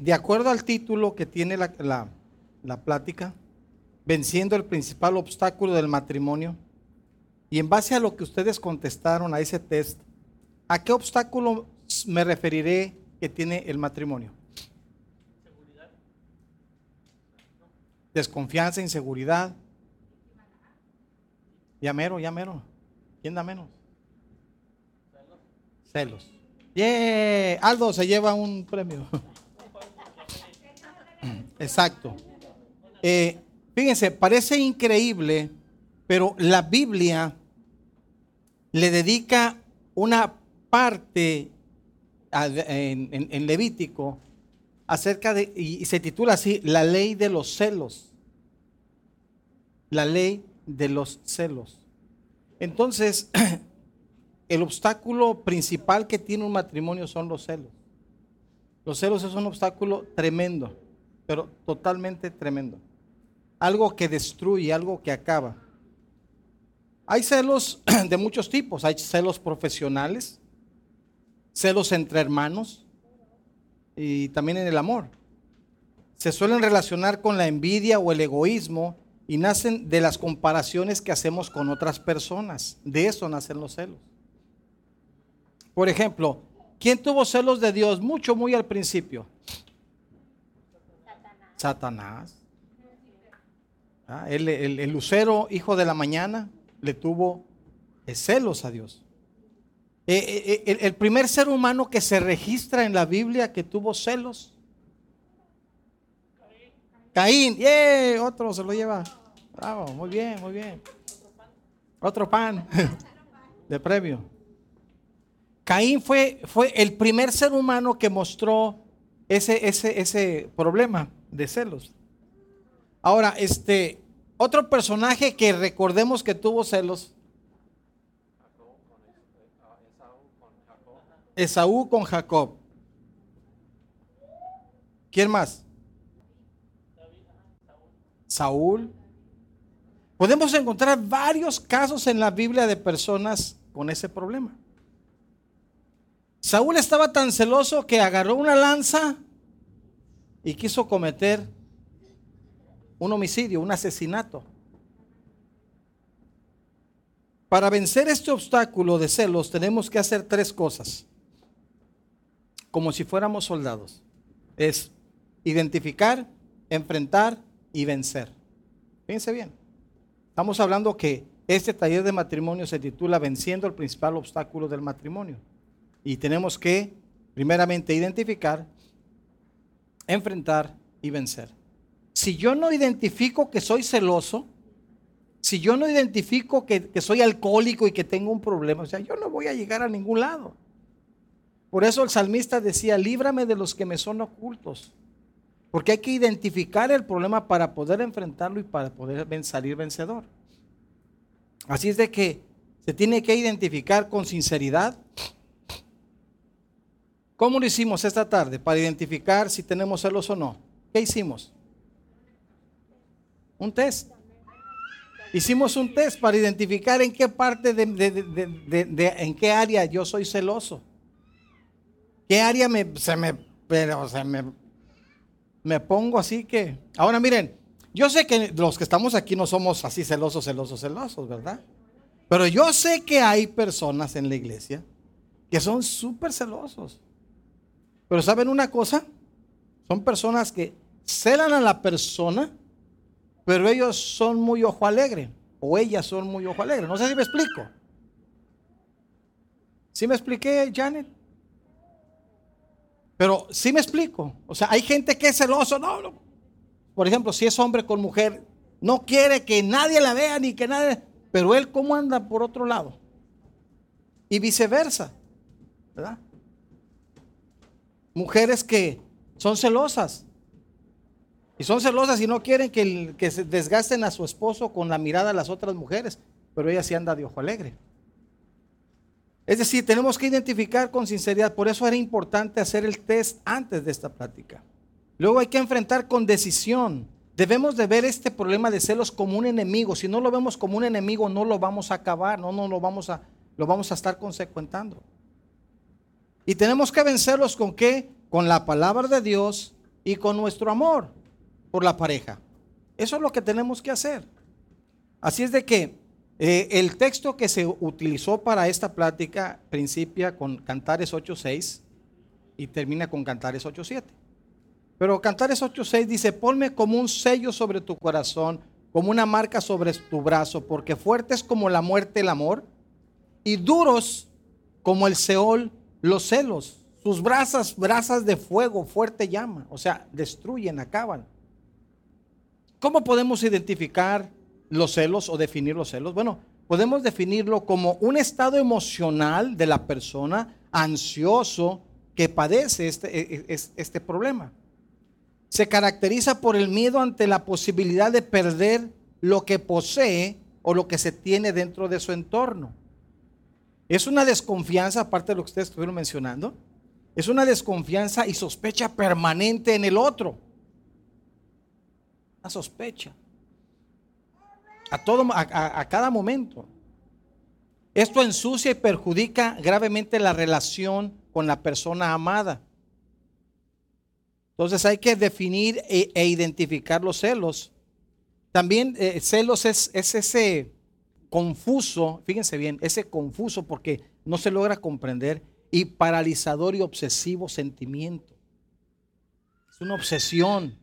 de acuerdo al título que tiene la, la, plática, venciendo el principal obstáculo del matrimonio, y en base a lo que ustedes contestaron a ese test, ¿a qué obstáculo me referiré que tiene el matrimonio? Desconfianza, inseguridad. Ya mero, ya mero. ¿Quién da menos? Celos. Yeah. Aldo se lleva un premio. Exacto. Eh, fíjense, parece increíble, pero la Biblia le dedica una parte en, Levítico acerca de, y se titula así, la ley de los celos. La ley de los celos. Entonces, el obstáculo principal que tiene un matrimonio son los celos. Los celos es un obstáculo tremendo, pero totalmente tremendo. Algo que destruye, algo que acaba. Hay celos de muchos tipos. Hay celos profesionales, celos entre hermanos y también en el amor. Se suelen relacionar con la envidia o el egoísmo y nacen de las comparaciones que hacemos con otras personas. De eso nacen los celos. Por ejemplo, ¿quién tuvo celos de Dios? Mucho, muy al principio. Satanás. Ah, el, lucero, hijo de la mañana, le tuvo celos a Dios. Eh, eh, eh, el, primer ser humano que se registra en la Biblia que tuvo celos. Caín, yeah, otro se lo lleva. Bravo, muy bien, muy bien. Otro pan de premio. Caín fue, fue el primer ser humano que mostró ese, ese, ese problema de celos. Ahora, este, otro personaje que recordemos que tuvo celos. Esaú con Jacob. ¿Quién más? Saúl. Podemos encontrar varios casos en la Biblia de personas con ese problema. Saúl estaba tan celoso que agarró una lanza y quiso cometer un homicidio, un asesinato. Para vencer este obstáculo de celos tenemos que hacer tres cosas, como si fuéramos soldados. Es identificar, enfrentar y vencer. Fíjense bien. Estamos hablando que este taller de matrimonio se titula Venciendo el principal obstáculo del matrimonio. Y tenemos que, primeramente, identificar, enfrentar y vencer. Si yo no identifico que soy celoso, si yo no identifico que, que, soy alcohólico y que tengo un problema, o sea, yo no voy a llegar a ningún lado. Por eso el salmista decía, líbrame de los que me son ocultos. Porque hay que identificar el problema para poder enfrentarlo y para poder salir vencedor. Así es de que se tiene que identificar con sinceridad. ¿Cómo lo hicimos esta tarde para identificar si tenemos celos o no? ¿Qué hicimos? Un test. Hicimos un test para identificar en qué parte de, en qué área yo soy celoso. ¿Qué área me, se me, pero se me me pongo así que... Ahora miren, yo sé que los que estamos aquí no somos así celosos, celosos, celosos, ¿verdad? Pero yo sé que hay personas en la iglesia que son súper celosos. Pero ¿saben una cosa? Son personas que celan a la persona, pero ellos son muy ojo alegre. O ellas son muy ojo alegre. No sé si me explico. ¿Sí me expliqué, Janet? Pero sí me explico. O sea, hay gente que es celoso. No, no. Por ejemplo, si es hombre con mujer, no quiere que nadie la vea ni que nadie. Pero él, ¿cómo anda por otro lado? Y viceversa. ¿Verdad? Mujeres que son celosas. Y son celosas y no quieren que, se desgasten a su esposo con la mirada de las otras mujeres. Pero ella sí anda de ojo alegre. Es decir, tenemos que identificar con sinceridad. Por eso era importante hacer el test antes de esta plática. Luego hay que enfrentar con decisión. Debemos de ver este problema de celos como un enemigo. Si no lo vemos como un enemigo, no lo vamos a acabar, no, no lo vamos a, lo vamos a estar consecuentando. Y tenemos que vencerlos con qué? Con la palabra de Dios y con nuestro amor por la pareja. Eso es lo que tenemos que hacer. Así es de que eh, el texto que se utilizó para esta plática principia con Cantares 8.6 y termina con Cantares 8.7. Pero Cantares 8.6 dice, ponme como un sello sobre tu corazón, como una marca sobre tu brazo, porque fuerte es como la muerte el amor y duros como el Seol los celos. Sus brasas, brasas de fuego, fuerte llama, o sea, destruyen, acaban. ¿Cómo podemos identificar los celos o definir los celos? Bueno, podemos definirlo como un estado emocional de la persona ansioso que padece este, e, e, este problema. Se caracteriza por el miedo ante la posibilidad de perder lo que posee o lo que se tiene dentro de su entorno. Es una desconfianza, aparte de lo que ustedes estuvieron mencionando, es una desconfianza y sospecha permanente en el otro. Una sospecha a, todo, a, cada momento. Esto ensucia y perjudica gravemente la relación con la persona amada. Entonces hay que definir e, e identificar los celos. También eh, celos es, es, ese confuso, fíjense bien, ese confuso porque no se logra comprender y paralizador y obsesivo sentimiento. Es una obsesión.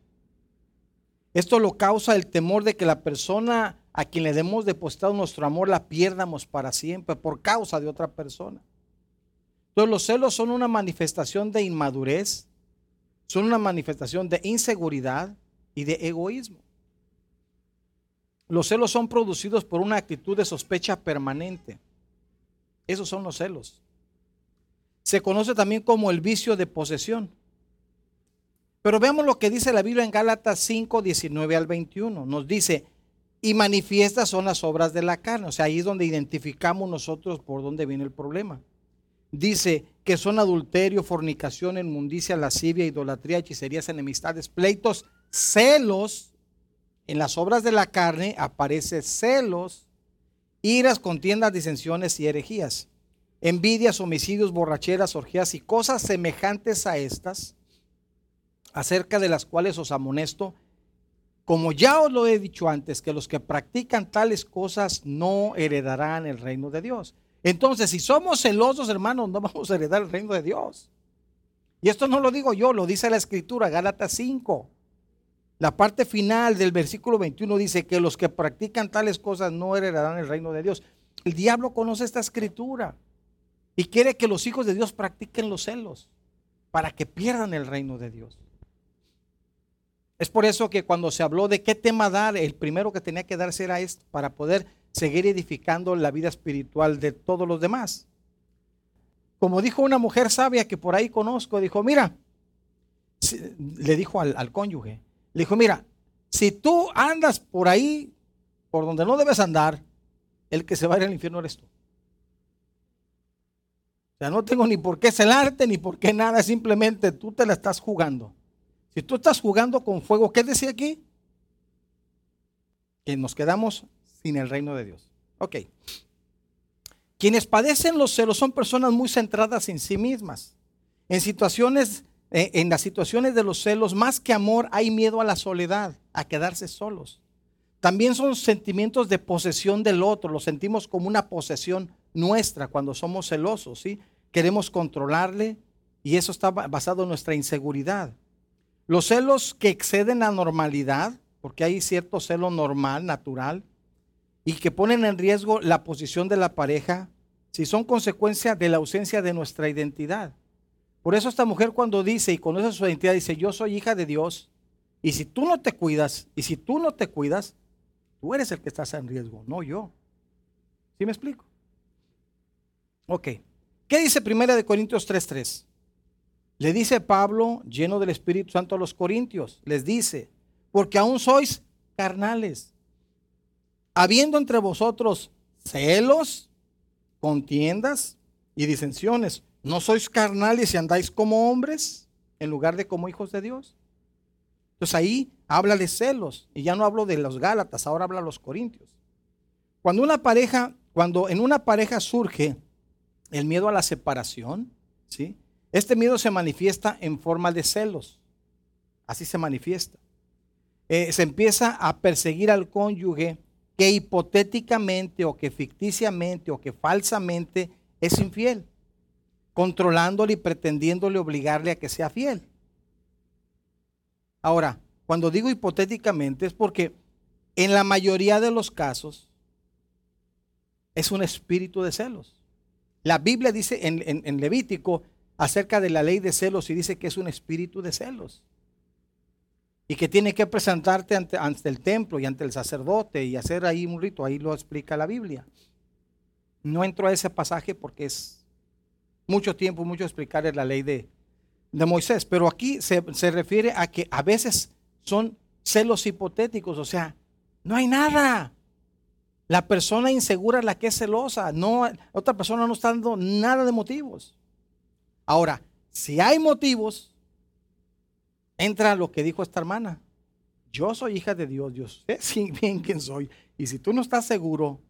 Esto lo causa el temor de que la persona a quien le demos depositado nuestro amor la pierdamos para siempre por causa de otra persona. Entonces los celos son una manifestación de inmadurez, son una manifestación de inseguridad y de egoísmo. Los celos son producidos por una actitud de sospecha permanente. Esos son los celos. Se conoce también como el vicio de posesión. Pero veamos lo que dice la Biblia en Gálatas 5, 19 al 21. Nos dice, y manifiestas son las obras de la carne. O sea, ahí es donde identificamos nosotros por dónde viene el problema. Dice que son adulterio, fornicación, inmundicia, lascivia, idolatría, hechicerías, enemistades, pleitos, celos. En las obras de la carne aparece celos, iras, contiendas, disensiones y herejías, envidias, homicidios, borracheras, orgías y cosas semejantes a estas, acerca de las cuales os amonesto como ya os lo he dicho antes, que los que practican tales cosas no heredarán el reino de Dios. Entonces, si somos celosos, hermanos, no vamos a heredar el reino de Dios. Y esto no lo digo yo, lo dice la escritura, Gálatas 5. La parte final del versículo 21 dice que los que practican tales cosas no heredarán el reino de Dios. El diablo conoce esta escritura y quiere que los hijos de Dios practiquen los celos para que pierdan el reino de Dios. Es por eso que cuando se habló de qué tema dar, el primero que tenía que darse era esto, para poder seguir edificando la vida espiritual de todos los demás. Como dijo una mujer sabia que por ahí conozco, dijo, mira, le dijo al, al cónyuge, le dijo, mira, si tú andas por ahí, por donde no debes andar, el que se va a ir al infierno eres tú. O sea, no tengo ni por qué celarte, ni por qué nada, simplemente tú te la estás jugando. Si tú estás jugando con fuego, ¿qué decía aquí? Que nos quedamos sin el reino de Dios. Ok. Quienes padecen los celos son personas muy centradas en sí mismas. En situaciones, en las situaciones de los celos, más que amor, hay miedo a la soledad, a quedarse solos. También son sentimientos de posesión del otro, lo sentimos como una posesión nuestra cuando somos celosos, ¿sí? Queremos controlarle y eso está basado en nuestra inseguridad. Los celos que exceden la normalidad, porque hay cierto celo normal, natural, y que ponen en riesgo la posición de la pareja, si son consecuencia de la ausencia de nuestra identidad. Por eso esta mujer cuando dice y conoce su identidad, dice, yo soy hija de Dios, y si tú no te cuidas, y si tú no te cuidas, tú eres el que estás en riesgo, no yo. ¿Sí me explico? Ok. ¿Qué dice Primera de Corintios 3.3? Le dice Pablo, lleno del Espíritu Santo a los Corintios, les dice, porque aún sois carnales, habiendo entre vosotros celos, contiendas y disensiones. ¿No sois carnales y andáis como hombres en lugar de como hijos de Dios? Entonces ahí habla de celos y ya no hablo de los Gálatas, ahora habla de los Corintios. Cuando una pareja, cuando en una pareja surge el miedo a la separación, ¿sí? Este miedo se manifiesta en forma de celos. Así se manifiesta. Eh, se empieza a perseguir al cónyuge que hipotéticamente o que ficticiamente o que falsamente es infiel, controlándole y pretendiéndole obligarle a que sea fiel. Ahora, cuando digo hipotéticamente es porque en la mayoría de los casos es un espíritu de celos. La Biblia dice en, en Levítico acerca de la ley de celos y dice que es un espíritu de celos y que tiene que presentarte ante, el templo y ante el sacerdote y hacer ahí un rito, ahí lo explica la Biblia. No entro a ese pasaje porque es mucho tiempo, mucho explicar la ley de, de Moisés, pero aquí se, se refiere a que a veces son celos hipotéticos, o sea, no hay nada. La persona insegura es la que es celosa, no, otra persona no está dando nada de motivos. Ahora, si hay motivos, entra lo que dijo esta hermana. Yo soy hija de Dios, yo sé bien quién soy. Y si tú no estás seguro,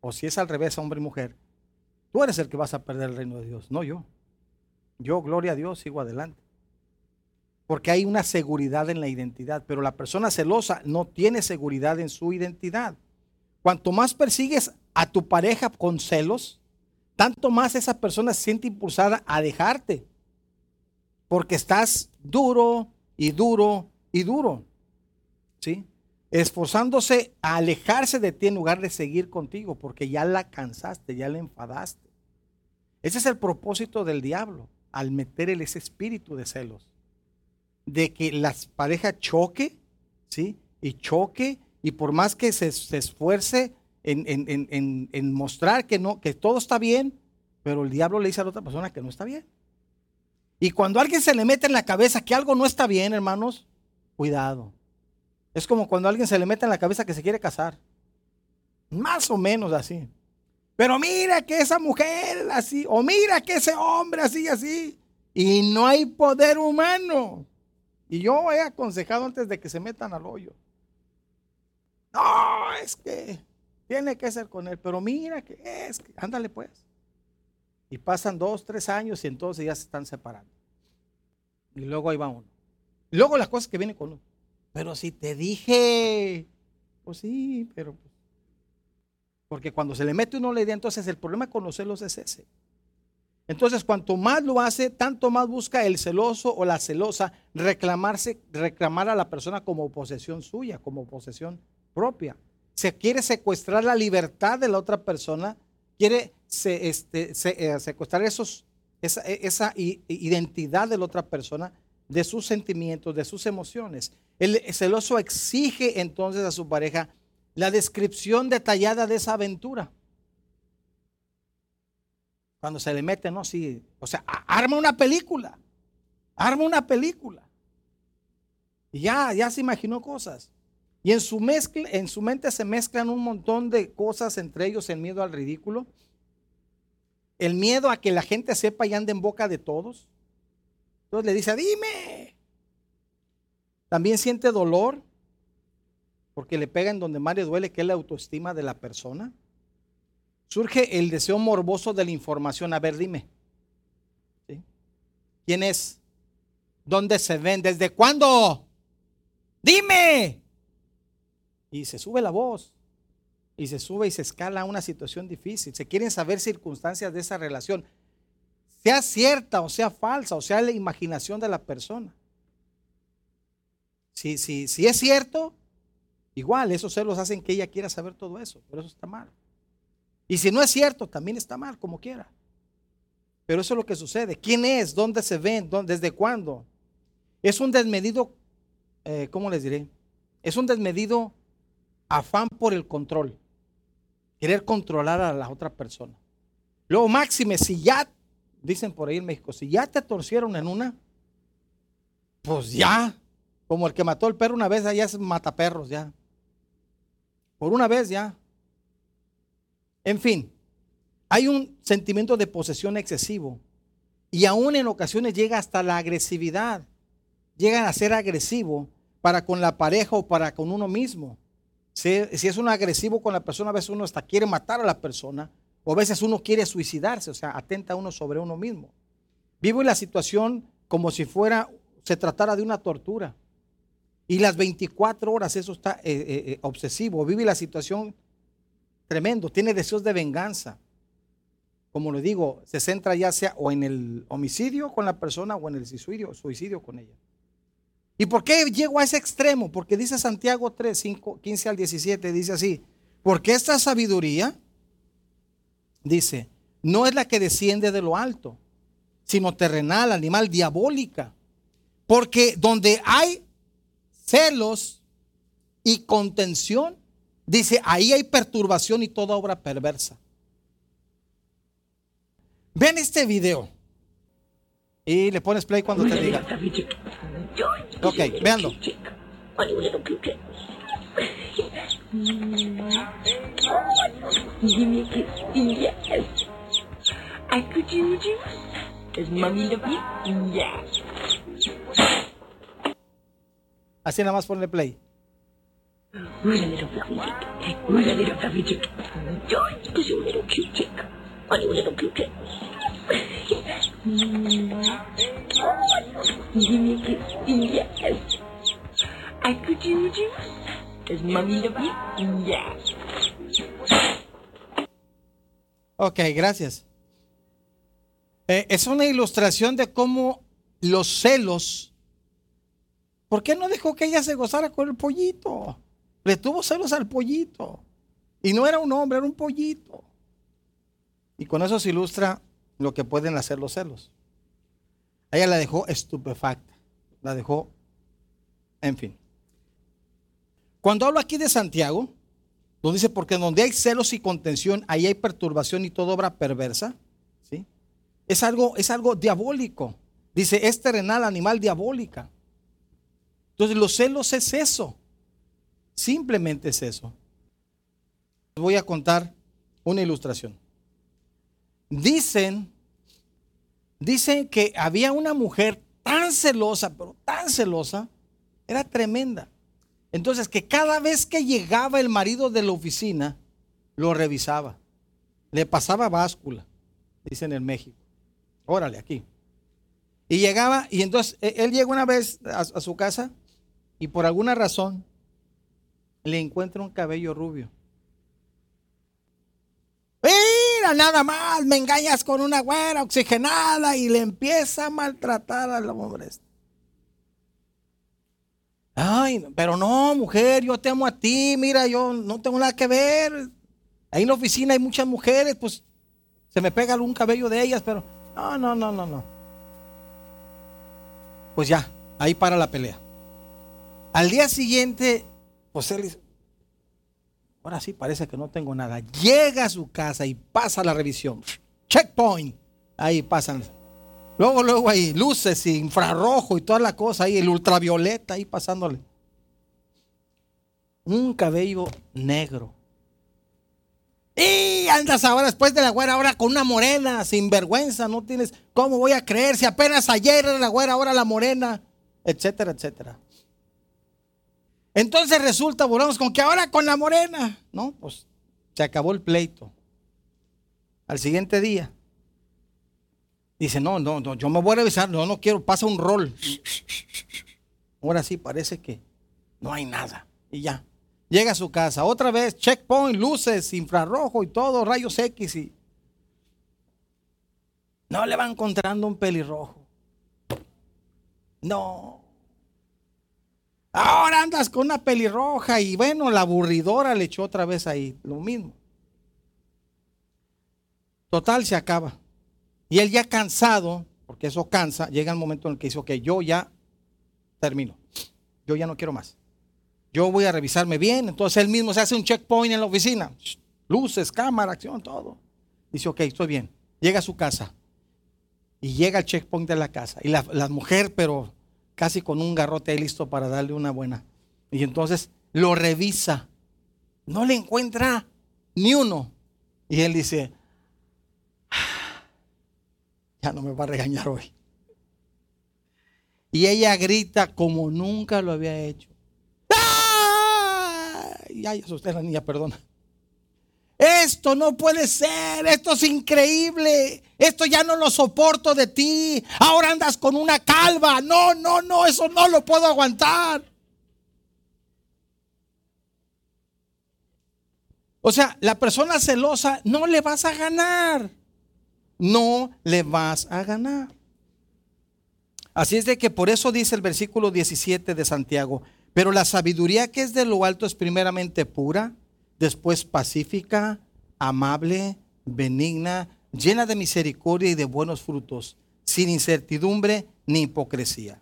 o si es al revés, hombre y mujer, tú eres el que vas a perder el reino de Dios, no yo. Yo, gloria a Dios, sigo adelante. Porque hay una seguridad en la identidad, pero la persona celosa no tiene seguridad en su identidad. Cuanto más persigues a tu pareja con celos, tanto más esa persona se siente impulsada a dejarte porque estás duro y duro y duro. ¿Sí? Esforzándose a alejarse de ti en lugar de seguir contigo, porque ya la cansaste, ya la enfadaste. Ese es el propósito del diablo, al meterle ese espíritu de celos. De que la pareja choque, ¿sí? Y choque, y por más que se, esfuerce en, mostrar que, no, que todo está bien, pero el diablo le dice a la otra persona que no está bien. Y cuando alguien se le mete en la cabeza que algo no está bien, hermanos, cuidado. Es como cuando alguien se le mete en la cabeza que se quiere casar. Más o menos así. Pero mira que esa mujer así, o mira que ese hombre así, así. Y no hay poder humano. Y yo he aconsejado antes de que se metan al hoyo. No, es que tiene que ser con él. Pero mira que es que, ándale pues. Y pasan dos, tres años y entonces ya se están separando. Y luego ahí va uno. Y luego las cosas que vienen con uno. Pero si te dije, pues sí, pero... Pues, porque cuando se le mete uno la idea, entonces el problema con los celos es ese. Entonces, cuanto más lo hace, tanto más busca el celoso o la celosa reclamarse, reclamar a la persona como posesión suya, como posesión propia. Se quiere secuestrar la libertad de la otra persona, quiere este, eh, secuestrar esos esa, e, esa identidad de la otra persona, de sus sentimientos, de sus emociones. El celoso exige entonces a su pareja la descripción detallada de esa aventura. Cuando se le mete, no, sí, o sea, arma una película, arma una película. Y ya, ya se imaginó cosas. Y en su, mezcla, en su mente se mezclan un montón de cosas, entre ellos el miedo al ridículo, el miedo a que la gente sepa y ande en boca de todos. Entonces le dice, dime. También siente dolor porque le pega en donde más le duele, que es la autoestima de la persona. Surge el deseo morboso de la información. A ver, dime. ¿Quién es? ¿Dónde se ven? ¿Desde cuándo? Dime. Y se sube la voz y se sube y se escala a una situación difícil. Se quieren saber circunstancias de esa relación, sea cierta o sea falsa, o sea la imaginación de la persona. Si, si, si es cierto, igual esos celos hacen que ella quiera saber todo eso, pero eso está mal. Y si no es cierto, también está mal, como quiera. Pero eso es lo que sucede. ¿Quién es? ¿Dónde se ven? ¿Desde cuándo? Es un desmedido, eh, ¿cómo les diré? Es un desmedido afán por el control querer controlar a la otra persona. Luego, máxime, si ya, dicen por ahí en México, si ya te torcieron en una, pues ya, como el que mató al perro una vez, ya es mataperros, ya. Por una vez ya. En fin, hay un sentimiento de posesión excesivo y aún en ocasiones llega hasta la agresividad. Llegan a ser agresivo para con la pareja o para con uno mismo. Si, es un agresivo con la persona, a veces uno hasta quiere matar a la persona, o a veces uno quiere suicidarse, o sea, atenta uno sobre uno mismo. Vivo en la situación como si fuera se tratara de una tortura. Y las 24 horas eso está eh, eh, eh, obsesivo, vive la situación tremendo, tiene deseos de venganza. Como le digo, se centra ya sea o en el homicidio con la persona o en el suicidio, suicidio con ella. ¿Y por qué llego a ese extremo? Porque dice Santiago 3, 5, 15 al 17, dice así, porque esta sabiduría, dice, no es la que desciende de lo alto, sino terrenal, animal, diabólica. Porque donde hay celos y contención, dice, ahí hay perturbación y toda obra perversa. Ven este video. Y le pones play cuando te diga. Ok, véanlo. Así nada más ponle play. Ok, gracias. Eh, es una ilustración de cómo los celos. ¿Por qué no dejó que ella se gozara con el pollito? Le tuvo celos al pollito. Y no era un hombre, era un pollito. Y con eso se ilustra lo que pueden hacer los celos. ella la dejó estupefacta. La dejó, en fin. Cuando hablo aquí de Santiago, donde dice, porque donde hay celos y contención, ahí hay perturbación y toda obra perversa. ¿sí? Es, algo, es algo diabólico. Dice, es terrenal, animal diabólica. Entonces los celos es eso. Simplemente es eso. Voy a contar una ilustración. Dicen, dicen que había una mujer tan celosa, pero tan celosa, era tremenda. Entonces que cada vez que llegaba el marido de la oficina, lo revisaba. Le pasaba báscula, dicen en México. Órale, aquí. Y llegaba, y entonces e, él llegó una vez a, su casa y por alguna razón le encuentra un cabello rubio. Mira, nada más, me engañas con una güera oxigenada y le empieza a maltratar al hombre. Ay, pero no, mujer, yo te amo a ti, mira, yo no tengo nada que ver. Ahí en la oficina hay muchas mujeres, pues se me pega algún cabello de ellas, pero no, no, no, no, no. Pues ya, ahí para la pelea. Al día siguiente, pues él dice, ahora sí parece que no tengo nada. Llega a su casa y pasa la revisión. Checkpoint. Ahí pasan Luego, luego hay luces infrarrojo y toda la cosa ahí, el ultravioleta ahí pasándole. Un cabello negro. Y andas ahora después de la güera, ahora con una morena, sin vergüenza, no tienes, ¿cómo voy a creer si apenas ayer era la güera, ahora la morena? Etcétera, etcétera. Entonces resulta, volvemos con que ahora con la morena, ¿no? Pues se acabó el pleito. Al siguiente día, Dice, no, no, no, yo me voy a revisar, no, no quiero, pasa un rol. Ahora sí, parece que no hay nada. Y ya. Llega a su casa, otra vez, checkpoint, luces, infrarrojo y todo, rayos X y... No le va encontrando un pelirrojo. No. Ahora andas con una pelirroja y bueno, la aburridora le echó otra vez ahí, lo mismo. Total, se acaba. Y él ya cansado, porque eso cansa, llega el momento en el que dice, ok, yo ya termino. Yo ya no quiero más. Yo voy a revisarme bien. Entonces él mismo se hace un checkpoint en la oficina. Luces, cámara, acción, todo. Dice, ok, estoy bien. Llega a su casa. Y llega al checkpoint de la casa. Y la, la mujer, pero casi con un garrote ahí listo para darle una buena. Y entonces lo revisa. No le encuentra ni uno. Y él dice, ya no me va a regañar hoy. Y ella grita como nunca lo había hecho. ¡Ah! Y ay, asusté a la niña, perdona. Esto no puede ser, esto es increíble, esto ya no lo soporto de ti, ahora andas con una calva, no, no, no, eso no lo puedo aguantar. O sea, la persona celosa no le vas a ganar, no le vas a ganar. Así es de que por eso dice el versículo 17 de Santiago, pero la sabiduría que es de lo alto es primeramente pura, después pacífica, amable, benigna, llena de misericordia y de buenos frutos, sin incertidumbre ni hipocresía.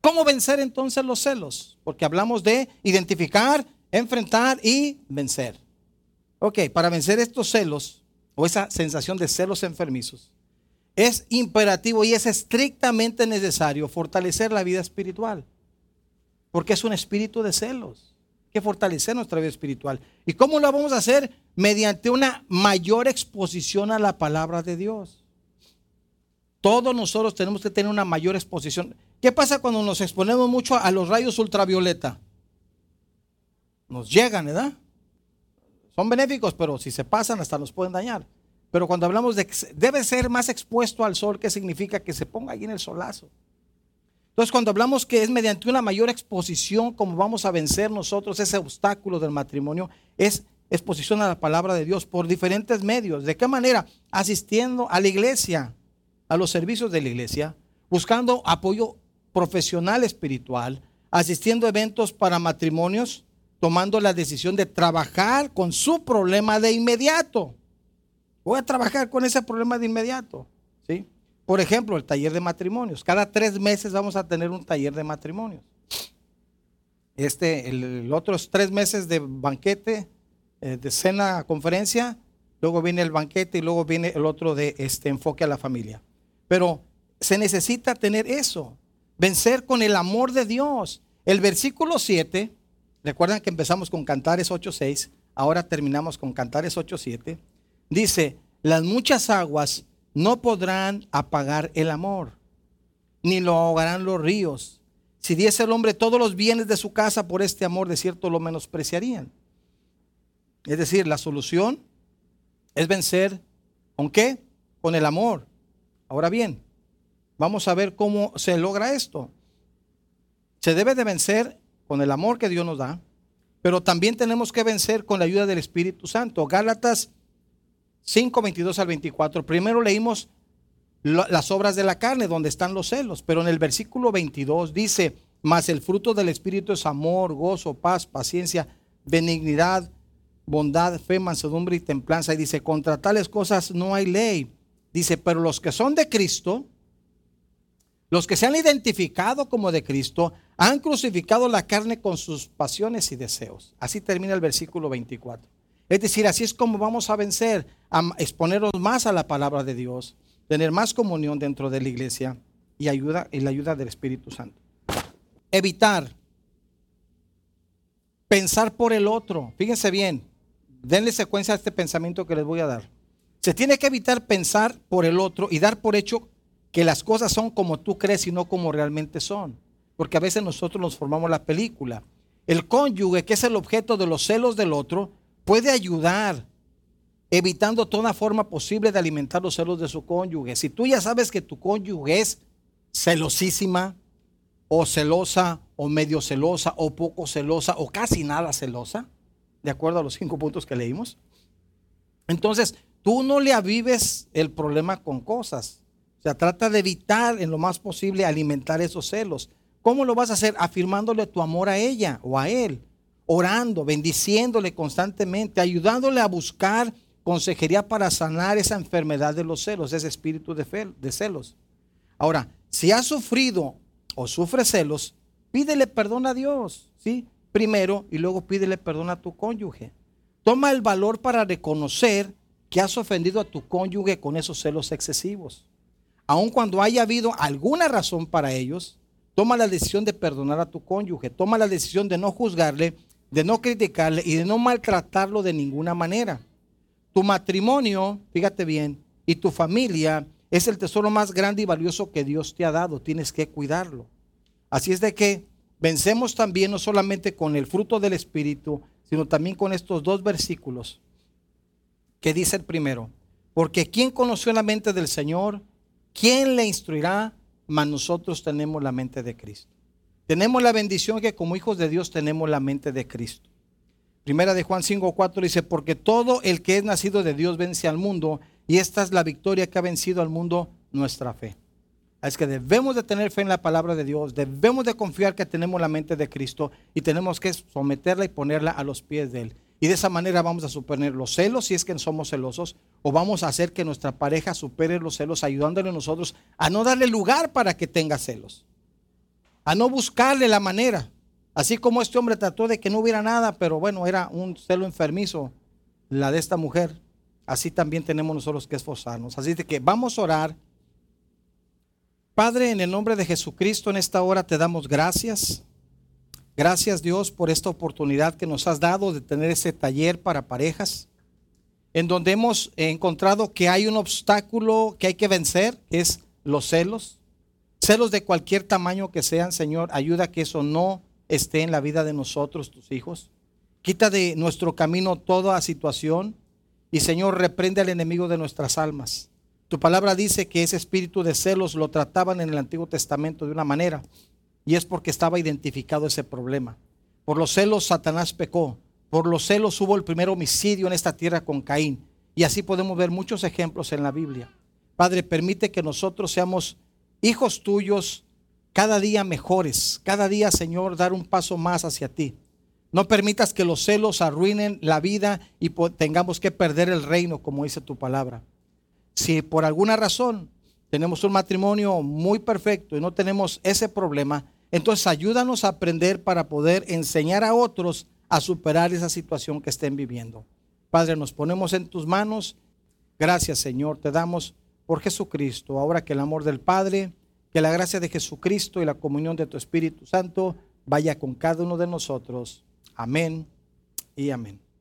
¿Cómo vencer entonces los celos? Porque hablamos de identificar, enfrentar y vencer. Ok, para vencer estos celos o esa sensación de celos enfermizos, es imperativo y es estrictamente necesario fortalecer la vida espiritual. Porque es un espíritu de celos. Que fortalecer nuestra vida espiritual. ¿Y cómo lo vamos a hacer? Mediante una mayor exposición a la palabra de Dios. Todos nosotros tenemos que tener una mayor exposición. ¿Qué pasa cuando nos exponemos mucho a los rayos ultravioleta? Nos llegan, ¿verdad? Son benéficos, pero si se pasan hasta nos pueden dañar. Pero cuando hablamos de debe ser más expuesto al sol, ¿qué significa? Que se ponga ahí en el solazo. Entonces, cuando hablamos que es mediante una mayor exposición como vamos a vencer nosotros ese obstáculo del matrimonio, es exposición a la palabra de Dios por diferentes medios. ¿De qué manera? Asistiendo a la iglesia, a los servicios de la iglesia, buscando apoyo profesional espiritual, asistiendo a eventos para matrimonios, tomando la decisión de trabajar con su problema de inmediato. Voy a trabajar con ese problema de inmediato. Por ejemplo, el taller de matrimonios. Cada tres meses vamos a tener un taller de matrimonios. Este, el, otro es tres meses de banquete, eh, de cena, conferencia. Luego viene el banquete y luego viene el otro de este enfoque a la familia. Pero se necesita tener eso, vencer con el amor de Dios. El versículo 7, recuerdan que empezamos con Cantares 8.6, ahora terminamos con Cantares 8.7 Dice, las muchas aguas no podrán apagar el amor, ni lo ahogarán los ríos. Si diese el hombre todos los bienes de su casa por este amor, de cierto lo menospreciarían. Es decir, la solución es vencer, ¿con qué? Con el amor. Ahora bien, vamos a ver cómo se logra esto. Se debe de vencer con el amor que Dios nos da, pero también tenemos que vencer con la ayuda del Espíritu Santo. Gálatas 5, 22 al 24. Primero leímos las obras de la carne, donde están los celos, pero en el versículo 22 dice, mas el fruto del Espíritu es amor, gozo, paz, paciencia, benignidad, bondad, fe, mansedumbre y templanza. Y dice, contra tales cosas no hay ley. Dice, pero los que son de Cristo, los que se han identificado como de Cristo, han crucificado la carne con sus pasiones y deseos. Así termina el versículo 24. Es decir, así es como vamos a vencer, a exponernos más a la palabra de Dios, tener más comunión dentro de la iglesia y ayuda y la ayuda del Espíritu Santo. Evitar pensar por el otro. Fíjense bien, denle secuencia a este pensamiento que les voy a dar. Se tiene que evitar pensar por el otro y dar por hecho que las cosas son como tú crees y no como realmente son. Porque a veces nosotros nos formamos la película. El cónyuge, que es el objeto de los celos del otro, puede ayudar evitando toda forma posible de alimentar los celos de su cónyuge. Si tú ya sabes que tu cónyuge es celosísima o celosa o medio celosa o poco celosa o casi nada celosa, de acuerdo a los cinco puntos que leímos, entonces tú no le avives el problema con cosas. O sea, trata de evitar en lo más posible alimentar esos celos. ¿Cómo lo vas a hacer? Afirmándole tu amor a ella o a él orando, bendiciéndole constantemente, ayudándole a buscar consejería para sanar esa enfermedad de los celos, ese espíritu de, celos. Ahora, si has sufrido o sufre celos, pídele perdón a Dios, ¿sí? Primero y luego pídele perdón a tu cónyuge. Toma el valor para reconocer que has ofendido a tu cónyuge con esos celos excesivos. Aun cuando haya habido alguna razón para ellos, toma la decisión de perdonar a tu cónyuge, toma la decisión de no juzgarle de no criticarle y de no maltratarlo de ninguna manera. Tu matrimonio, fíjate bien, y tu familia es el tesoro más grande y valioso que Dios te ha dado. Tienes que cuidarlo. Así es de que vencemos también no solamente con el fruto del Espíritu, sino también con estos dos versículos que dice el primero, porque ¿quién conoció la mente del Señor? ¿Quién le instruirá? Mas nosotros tenemos la mente de Cristo. Tenemos la bendición que como hijos de Dios tenemos la mente de Cristo. Primera de Juan 5:4 dice, porque todo el que es nacido de Dios vence al mundo, y esta es la victoria que ha vencido al mundo, nuestra fe. Es que debemos de tener fe en la palabra de Dios, debemos de confiar que tenemos la mente de Cristo y tenemos que someterla y ponerla a los pies de Él. Y de esa manera vamos a superar los celos si es que somos celosos, o vamos a hacer que nuestra pareja supere los celos, ayudándole a nosotros a no darle lugar para que tenga celos, a no buscarle la manera. Así como este hombre trató de que no hubiera nada, pero bueno, era un celo enfermizo, la de esta mujer, así también tenemos nosotros que esforzarnos. Así de que vamos a orar. Padre, en el nombre de Jesucristo, en esta hora te damos gracias. Gracias Dios por esta oportunidad que nos has dado de tener ese taller para parejas, en donde hemos encontrado que hay un obstáculo que hay que vencer, que es los celos. Celos de cualquier tamaño que sean, Señor, ayuda a que eso no esté en la vida de nosotros, tus hijos. Quita de nuestro camino toda situación y, Señor, reprende al enemigo de nuestras almas. Tu palabra dice que ese espíritu de celos lo trataban en el Antiguo Testamento de una manera, y es porque estaba identificado ese problema. Por los celos Satanás pecó, por los celos hubo el primer homicidio en esta tierra con Caín, y así podemos ver muchos ejemplos en la Biblia. Padre, permite que nosotros seamos hijos tuyos cada día mejores, cada día, Señor, dar un paso más hacia ti. No permitas que los celos arruinen la vida y tengamos que perder el reino, como dice tu palabra. Si por alguna razón tenemos un matrimonio muy perfecto y no tenemos ese problema, entonces ayúdanos a aprender para poder enseñar a otros a superar esa situación que estén viviendo. Padre, nos ponemos en tus manos. Gracias, Señor, te damos por Jesucristo. Ahora que el amor del Padre, que la gracia de Jesucristo y la comunión de tu Espíritu Santo vaya con cada uno de nosotros. Amén y amén.